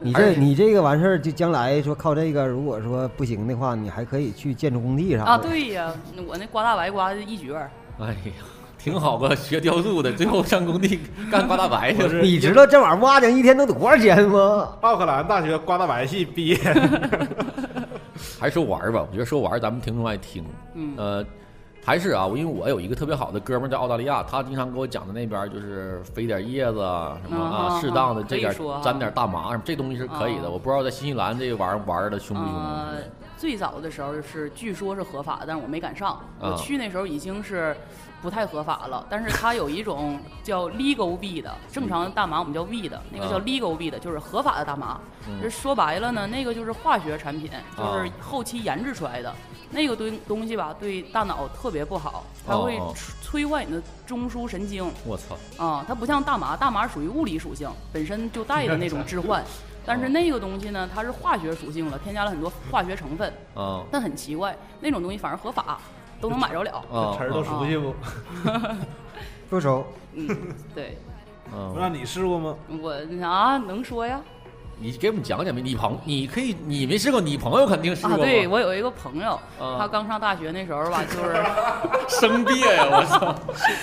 你这你这个完事儿，就将来说靠这个，如果说不行的话，你还可以去建筑工地啥的。啊，对呀，我那刮大白刮的一绝。哎呀，挺好个学雕塑的，最后上工地干刮大白去了。我是你知道这玩意儿挖井一天能得多少钱吗？奥克兰大学刮大白系毕业，还是说玩儿吧，我觉得说玩儿咱们听众爱听。嗯呃，还是啊，因为我有一个特别好的哥们儿在澳大利亚，他经常给我讲的那边儿就是飞点叶子啊，什么嗯啊，嗯适当的嗯这点可以说哈沾点大麻什么，这东西是可以的。嗯我不知道在新西兰这玩意儿玩儿的凶不凶。呃，最早的时候是据说是合法的，但是我没赶上。啊我去那时候已经是不太合法了，但是它有一种叫 legal weed，正常的大麻我们叫 weed，那个叫啊 legal weed，就是合法的大麻。嗯这说白了呢，那个就是化学产品，就是啊后期研制出来的。那个东东西吧，对大脑特别不好，它会摧坏你的中枢神经。我操！啊、它不像大麻，大麻属于物理属性，本身就带的那种致幻。但是那个东西呢，它是化学属性了，添加了很多化学成分。啊但很奇怪，那种东西反而合法，都能买着了。啊！词儿都熟悉不？不熟，嗯，对嗯，那你试过吗？我啊，能说呀？你给我们讲讲呗。你朋，你可以，你没试过，你朋友肯定试过啊，对我有一个朋友，啊他刚上大学那时候吧，就是 生憋呀！我操，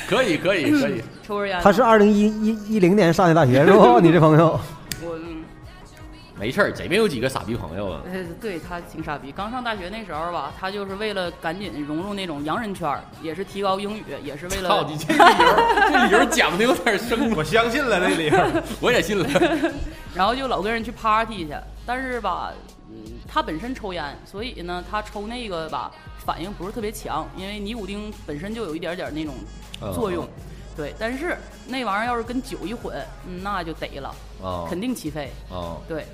可以可以可以。抽根烟。他是二零一一一零年上的大学是不？你这朋友没事儿，谁没有几个傻逼朋友啊？呃，对他挺傻逼。刚上大学那时候吧，他就是为了赶紧融入那种洋人圈儿，也是提高英语，也是为操了你这理由，这理由讲的有点生，我相信了这理由。我也信了。然后就老跟人去 party 去，但是吧，嗯，他本身抽烟，所以呢，他抽那个吧反应不是特别强，因为尼古丁本身就有一点点那种作用，对。但是那玩意儿要是跟酒一混，嗯那就得了，啊肯定起飞，啊！对，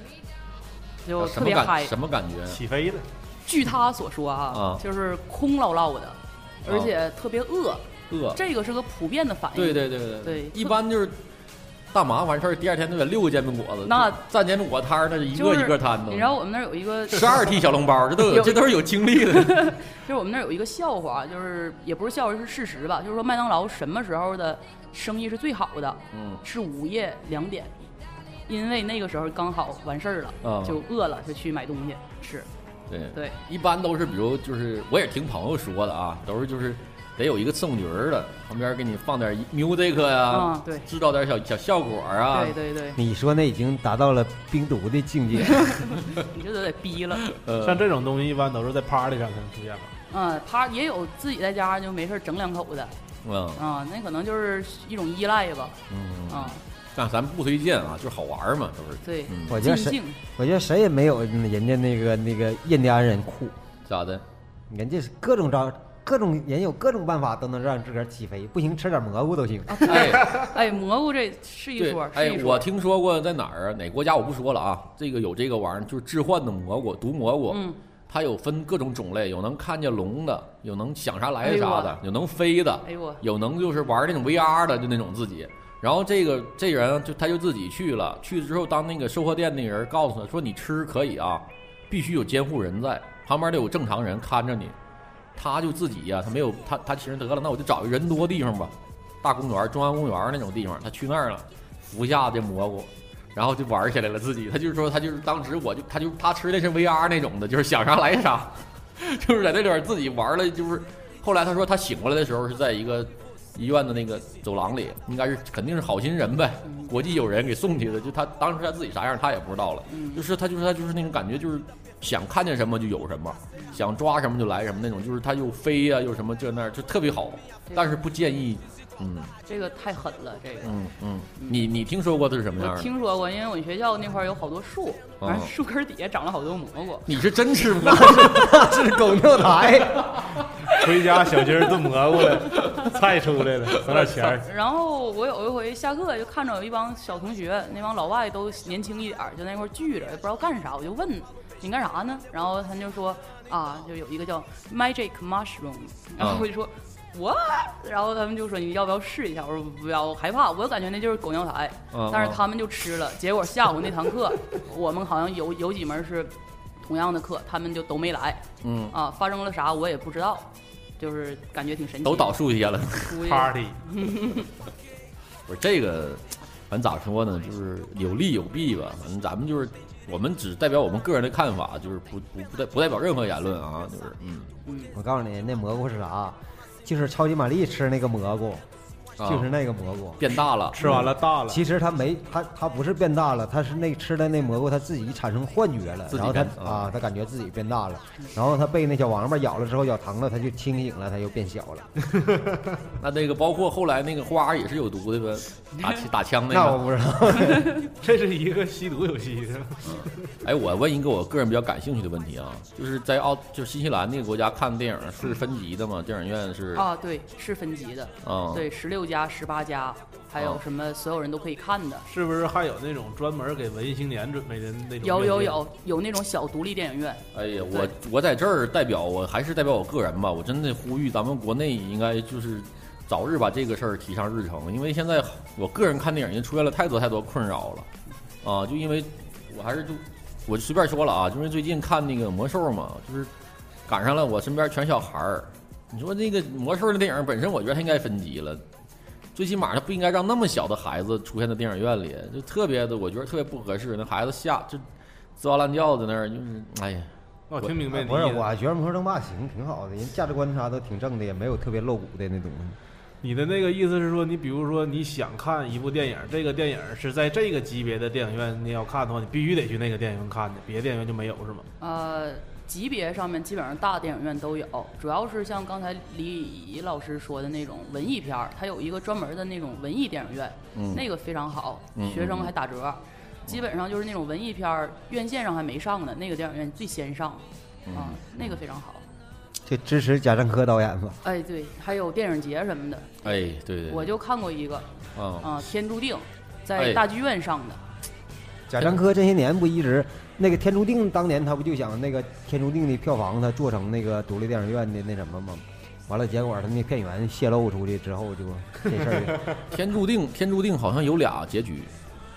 就什么感特别嗨。什么感觉？起飞了，据他所说啊，啊就是空落落的，而且特别饿，饿。这个是个普遍的反应。对对对对对一般就是大麻完事儿，第二天都得六个煎饼果子。那蘸煎饼果摊儿，那是一个一个摊的。你知道我们那儿有一个十二屉小笼包，这都有，有这都是有经历的。就是我们那儿有一个笑话，就是也不是笑话，是事实吧。就是说麦当劳什么时候的生意是最好的？嗯是午夜两点，因为那个时候刚好完事儿了，啊就饿了就去买东西吃。对，对，一般都是比如就是我也听朋友说的啊，都是就是得有一个送局儿的，旁边给你放点 music 呀、啊对制造点小小效果啊。对对对，你说那已经达到了冰毒的境界。你就得得逼了。呃，像这种东西一般都是在 party 上才能出现吧？嗯，他也有自己在家就没事儿整两口的嗯啊，那可能就是一种依赖吧。嗯，啊，但咱不推荐啊，就是好玩嘛，都是。对，嗯，我觉得谁，我觉得谁也没有人家那个那个印第安人酷，咋的？人家是各种招，各种人有各种办法都能让自个儿起飞，不行吃点蘑菇都行。哎，哎，蘑菇这是一对说，，是哎。我听说过在哪儿啊？哪国家我不说了啊。这个有这个玩意儿，就是置换的蘑菇，毒蘑菇。嗯，它有分各种种类，有能看见龙的，有能想啥来啥的，有能飞的，哎呦，有能就是玩那种 VR 的，就那种自己。然后这个这人就他就自己去了，去了之后，当那个售货店那人告诉他说你吃可以啊，必须有监护人在，旁边得有正常人看着你。他就自己呀、他没有他他其实得了，那我就找一人多地方吧，大公园、中央公园那种地方，他去那儿了，服下这蘑菇。然后就玩起来了，自己他就是说，他就是当时我就他就他吃的是 VR 那种的，就是想啥来啥，就是在那里边自己玩了，就是后来他说他醒过来的时候是在一个医院的那个走廊里，应该是肯定是好心人呗，国际友人给送去的。就他当时他自己啥样他也不知道了，嗯就是他就是他就是那种感觉，就是想看见什么就有什么，想抓什么就来什么那种，就是他又飞呀、又什么这那儿就特别好，但是不建议。嗯这个太狠了，这个。嗯嗯，你你听说过的是什么样我的？听说过，因为我们学校那块儿有好多树，完哦树根底下长了好多蘑菇。你是真吃吗？是狗尿苔，回家小鸡儿炖蘑菇了，菜出来了，省点钱儿。然后我有一回下课就看着有一帮小同学，那帮老外都年轻一点儿，就在那块儿聚着，也不知道干啥，我就问你干啥呢？然后他就说啊，就有一个叫 Magic Mushroom，然后我就说。我，然后他们就说你要不要试一下？我说不要，我害怕，我感觉那就是狗尿苔。嗯嗯但是他们就吃了，结果下午那堂课，我们好像有有几门是同样的课，他们就都没来嗯，啊，发生了啥我也不知道，就是感觉挺神奇的。都倒树下了。Party 不是这个，反正咋说呢，就是有利有弊吧。反正咱们就是我们只代表我们个人的看法，就是不不不代不代表任何言论啊，就是嗯我告诉你，那蘑菇是啥？就是超级玛丽吃那个蘑菇，就是那个蘑菇。变大了，吃完了大了，其实它没，它它不是变大了，它是那吃的那蘑菇，它自己产生幻觉了，自己然后它啊啊，它感觉自己变大了，然后它被那小王八咬了之后咬疼了，它就清醒了，它又变小了。那那个包括后来那个花也是有毒的呗，打 打枪那个。那我不知道，这是一个吸毒游戏是吧？哎，我问一个我个人比较感兴趣的问题啊，就是在澳就新西兰那个国家看电影是分级的吗？电影院是啊，对，是分级的，啊，对，十六家、十八家，还有哦什么所有人都可以看的。是不是还有那种专门给文艺青年准备的那种？有有。有有那种小独立电影院，哎呀，我我在这儿代表我还是代表我个人吧，我真的呼吁咱们国内应该就是早日把这个事儿提上日程，因为现在我个人看电影已经出现了太多太多困扰了，啊，就因为我还是就我就随便说了啊，就是最近看那个魔兽嘛，就是赶上了我身边全小孩儿，你说那个魔兽的电影本身我觉得它应该分级了。最起码他不应该让那么小的孩子出现在电影院里，就特别的，我觉得特别不合适。那孩子吓就吱哇乱叫在那儿，就是哎呀，那我听明白你不是，我还觉得《魔兽争霸》行，挺好的，人价值观啥都挺正的，也没有特别露骨的那东西。你的那个意思是说，你比如说你想看一部电影，这个电影是在这个级别的电影院你要看的话，你必须得去那个电影院看的，别的电影院就没有是吗？呃，级别上面基本上大电影院都有，主要是像刚才李老师说的那种文艺片儿，它有一个专门的那种文艺电影院，嗯那个非常好嗯，学生还打折。基本上就是那种文艺片儿，院线上还没上呢，那个电影院最先上，嗯啊，那个非常好。就支持贾樟柯导演吧。哎，对，还有电影节什么的，哎，对对，我就看过一个啊，啊，《天注定》哎在大剧院上的，贾樟柯这些年不一直那个《天注定》，当年他不就想那个《天注定》的票房他做成那个独立电影院的那什么吗？完了，结果他那片源泄露出去之后，就这事儿天注定，天注定好像有俩结局，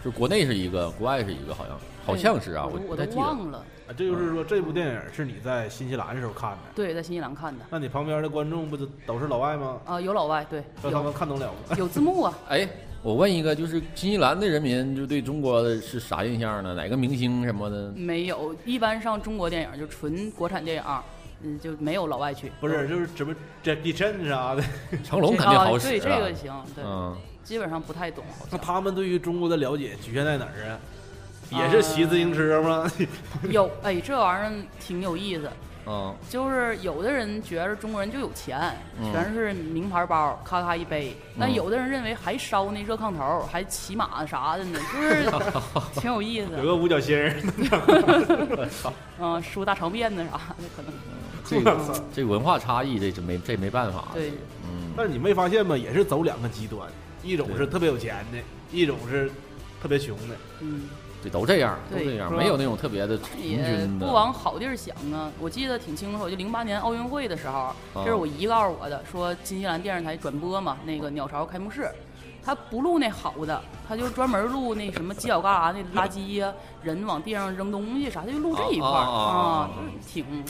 就国内是一个，国外是一个，好像好像是啊，我。都忘了。啊，这就是说这部电影是你在新西兰的时候看的，对，在新西兰看的，那你旁边的观众不都都是老外吗？啊，有老外，对，让他们看懂了吗？有字幕啊，哎，我问一个，就是新西兰的人民就对中国的是啥印象呢？哪个明星什么的？没有，一般上中国电影就纯国产电影，嗯，就没有老外去。不是，就是什么 Jackie Chan 啥的，成龙肯定好啊，使对，这啊个行，对，嗯，基本上不太懂，好那像。他们对于中国的了解局限在哪儿啊？也是骑自行车吗？有，哎，这玩意儿挺有意思。嗯，就是有的人觉着中国人就有钱，嗯全是名牌包，咔咔一背；但嗯有的人认为还烧那热炕头，还骑马啥的呢，就是 挺有意思有。个五角星儿，嗯，梳大长辫子啥的，可能 这个这文化差异，这这没这没办法。对。嗯，但是你没发现吗？也是走两个极端，一种是特别有钱的，一种是特别穷的。嗯，对，都这样，都这样，没有那种特别的平也均的。不往好地儿想啊。我记得挺清楚，就零八年奥运会的时候，这是我姨告诉我的，说新西兰电视台转播嘛，那个鸟巢开幕式，他不录那好的，他就专门录那什么犄角旮旯那垃圾呀、人往地上扔东西啥，他就录这一块儿啊啊啊啊就是挺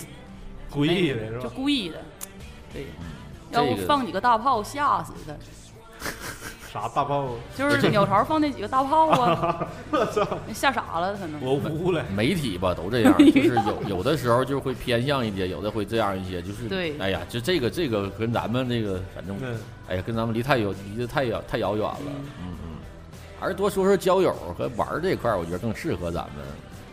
故意的是吧就？故意的，对。要不放几个大炮吓死他，啥大炮？就是鸟巢放那几个大炮啊，我操吓傻了可能。我污了。媒体吧都这样，就是有有的时候就会偏向一些，有的会这样一些，就是对哎呀，就这个这个跟咱们这个反正，嗯，哎呀，跟咱们离太远离得太遥太遥远了，嗯嗯嗯，还是多说说交友和玩儿这块儿，我觉得更适合咱们。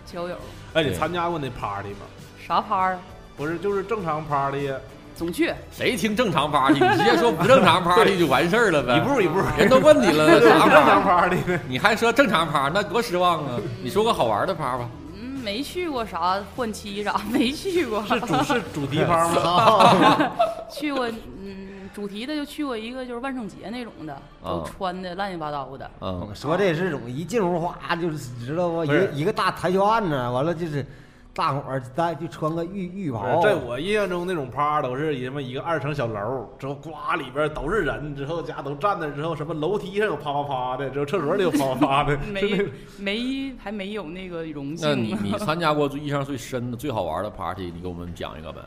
交友哎，你参加过那 party 吗？啥 party？？不是，就是正常 party 呀，总去。谁听正常 party？你直接说不正常 party 就完事儿了呗。一步一步人都问你了，对，啥正常呢？你还说正常 party？，那多失望啊！你说个好玩的趴吧。嗯，没去过啥换妻啥，没去过。是主是主题 part 吗？去过，嗯，主题的就去过一个，就是万圣节那种的，都啊穿的乱七八糟的。嗯，说这是种一进屋哗就是知道不？一个一个大台球案子，完了就是大伙儿带就穿个浴浴袍，在我印象中，那种趴都是什么一个二层小楼，之后呱里边都是人，之后家都站那，之后什么楼梯上有啪啪啪的，之后厕所里有啪啪啪的，没没还没有那个荣那你幸。你参加过最印象最深的、最好玩的 party，你给我们讲一个呗？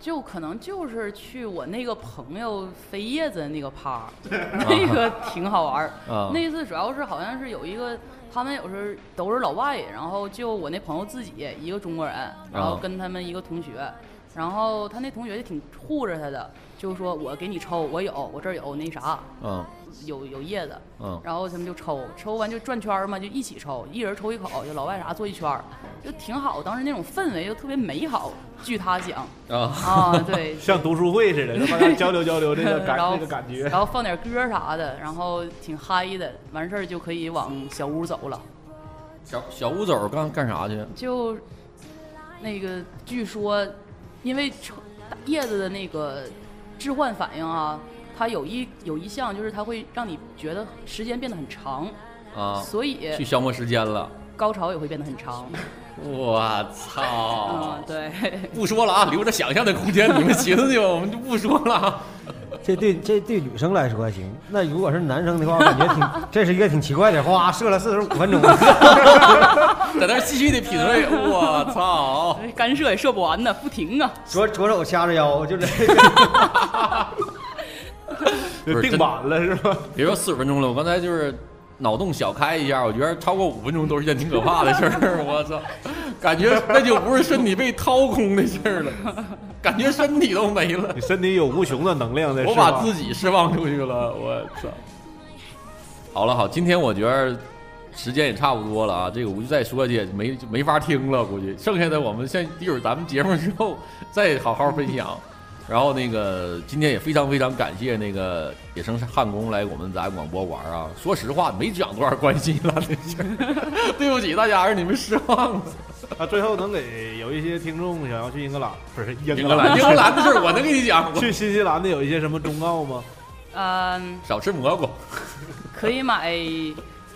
就可能就是去我那个朋友飞叶子的那个趴，那个挺好玩儿。啊那次主要是好像是有一个，他们有时候都是老外，然后就我那朋友自己一个中国人，然后啊跟他们一个同学，然后他那同学就挺护着他的，就说我给你抽，我有，我这儿有那啥，嗯有有叶子，嗯然后他们就抽，抽完就转圈儿嘛，就一起抽，一人抽一口，就老外啥坐一圈儿，就挺好。当时那种氛围就特别美好，据他讲啊啊，对，像读书会似的，大家交流交流这个感然后这个感觉。然后放点歌啥的，然后挺嗨的，完事儿就可以往小屋走了。小小屋走干干啥去？就那个据说，因为叶子的那个置换反应啊，它有一有一项就是它会让你觉得时间变得很长，啊，所以去消磨时间了。高潮也会变得很长。我操嗯，！对，不说了啊，留着想象的空间，你们寻思去吧，我们就不说了啊。这对这对女生来说还行，那如果是男生的话，我感觉挺 这是一个挺奇怪的，哗射了四十五分钟，在那儿继续的品味，我操！干射也射不完呢，不停啊。左左手掐着腰，就这定板了是吧？别说四十分钟了，我刚才就是脑洞小开一下，我觉得超过五分钟都是件挺可怕的事儿。我操，感觉那就不是身体被掏空的事儿了，感觉身体都没了 你，身体有无穷的能量在释我把。自己释放出去了。我操！好了好，今天我觉得时间也差不多了啊，这个我就再说去没没法听了，估计剩下的我们先一会儿咱们节目之后再好好分享。然后那个今天也非常非常感谢那个野生汉工来我们咱广播玩啊。说实话没讲多少关系了，这事儿，对不起大家，让你们失望了。啊最后能给有一些听众想要去英格兰，不是 英英格兰，英格兰的事儿我能跟你讲，去新西兰的有一些什么忠告吗？嗯，少吃蘑菇。可以买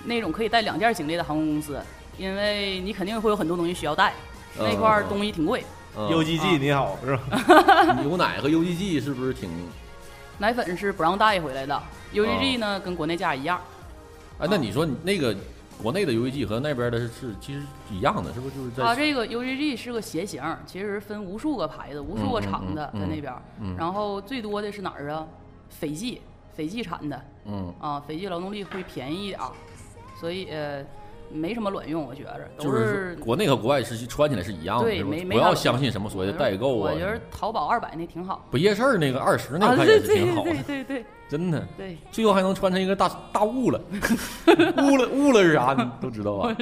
那种可以带两件行李的航空公司，因为你肯定会有很多东西需要带，那块儿东西挺贵。嗯 UGG 你好是吧？牛奶和 UGG 是不是挺？奶粉是不让带回来的，UGG 呢跟国内价一样。哎，那你说你那个国内的 UGG 和那边的是是其实一样的，是不是？就是在它这个 UGG 是个鞋型，其实分无数个牌子、无数个厂的在那边。嗯然后最多的是哪儿啊？斐济，斐济产的嗯，啊，斐济劳动力会便宜一点，所以呃没什么卵用，我觉着都就是国内和国外是穿起来是一样的，对不要相信什么所谓的代购啊我，觉得淘宝二百那挺好。不夜市那个二十那啊，个看对对也是挺好的对，对对真的。对，最后还能穿成一个大大雾了，雾了雾了是啥？你都知道吧？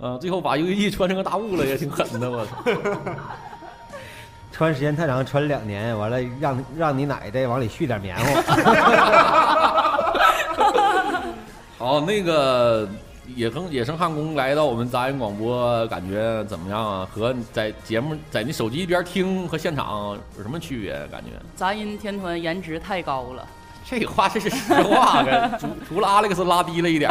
啊，最后把 UGG 穿成个大雾了也挺狠的，我操！穿时间太长，穿两年，完了让让你奶再往里续点棉花。好，那个野生野生汉宫来到我们杂音广播，感觉怎么样啊？和在节目在你手机一边听和现场有什么区别？感觉杂音天团颜值太高了。这话这是实话，除 除了阿历克斯拉低了一点，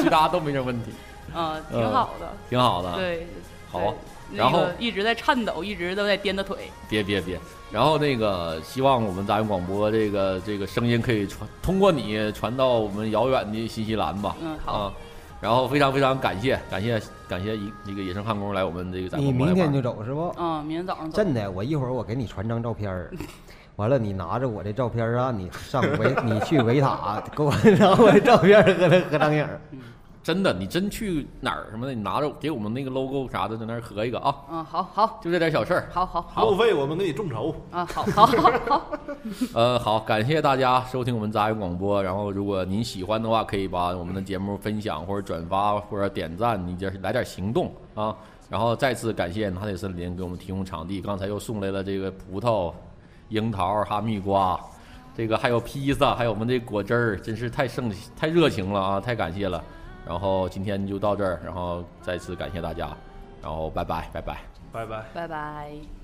其他都没什么问题，啊，挺嗯好的。挺好的。，对，好对然后那个一直在颤抖，一直都在颠着腿。别别别。然后那个，希望我们杂音广播这个这个声音可以传通过你传到我们遥远的新西兰吧。嗯，好，啊，然后非常非常感谢感谢感谢一这个野生焊工来我们这个咱你明天就走是不？嗯，明天早上走。真的，我一会儿我给你传张照片儿，完了你拿着我这照片儿啊，你上维你去维塔给我 拿我的照片儿和他合张影儿。真的，你真去哪儿什么的，你拿着给我们那个 logo 啥的，在那儿合一个啊，嗯，好好。就这点小事儿。好好。好路费我们给你众筹。啊，好 好。好。好，呃，好，感谢大家收听我们杂音广播。然后，如果您喜欢的话，可以把我们的节目分享或者转发或者点赞，你就是来点行动啊。然后再次感谢拿铁森林给我们提供场地，刚才又送来了这个葡萄、樱桃、哈密瓜，这个还有披萨，还有我们这果汁儿，真是太盛太热情了啊！太感谢了。然后今天就到这儿，然后再次感谢大家，然后拜拜拜拜。拜拜。拜拜。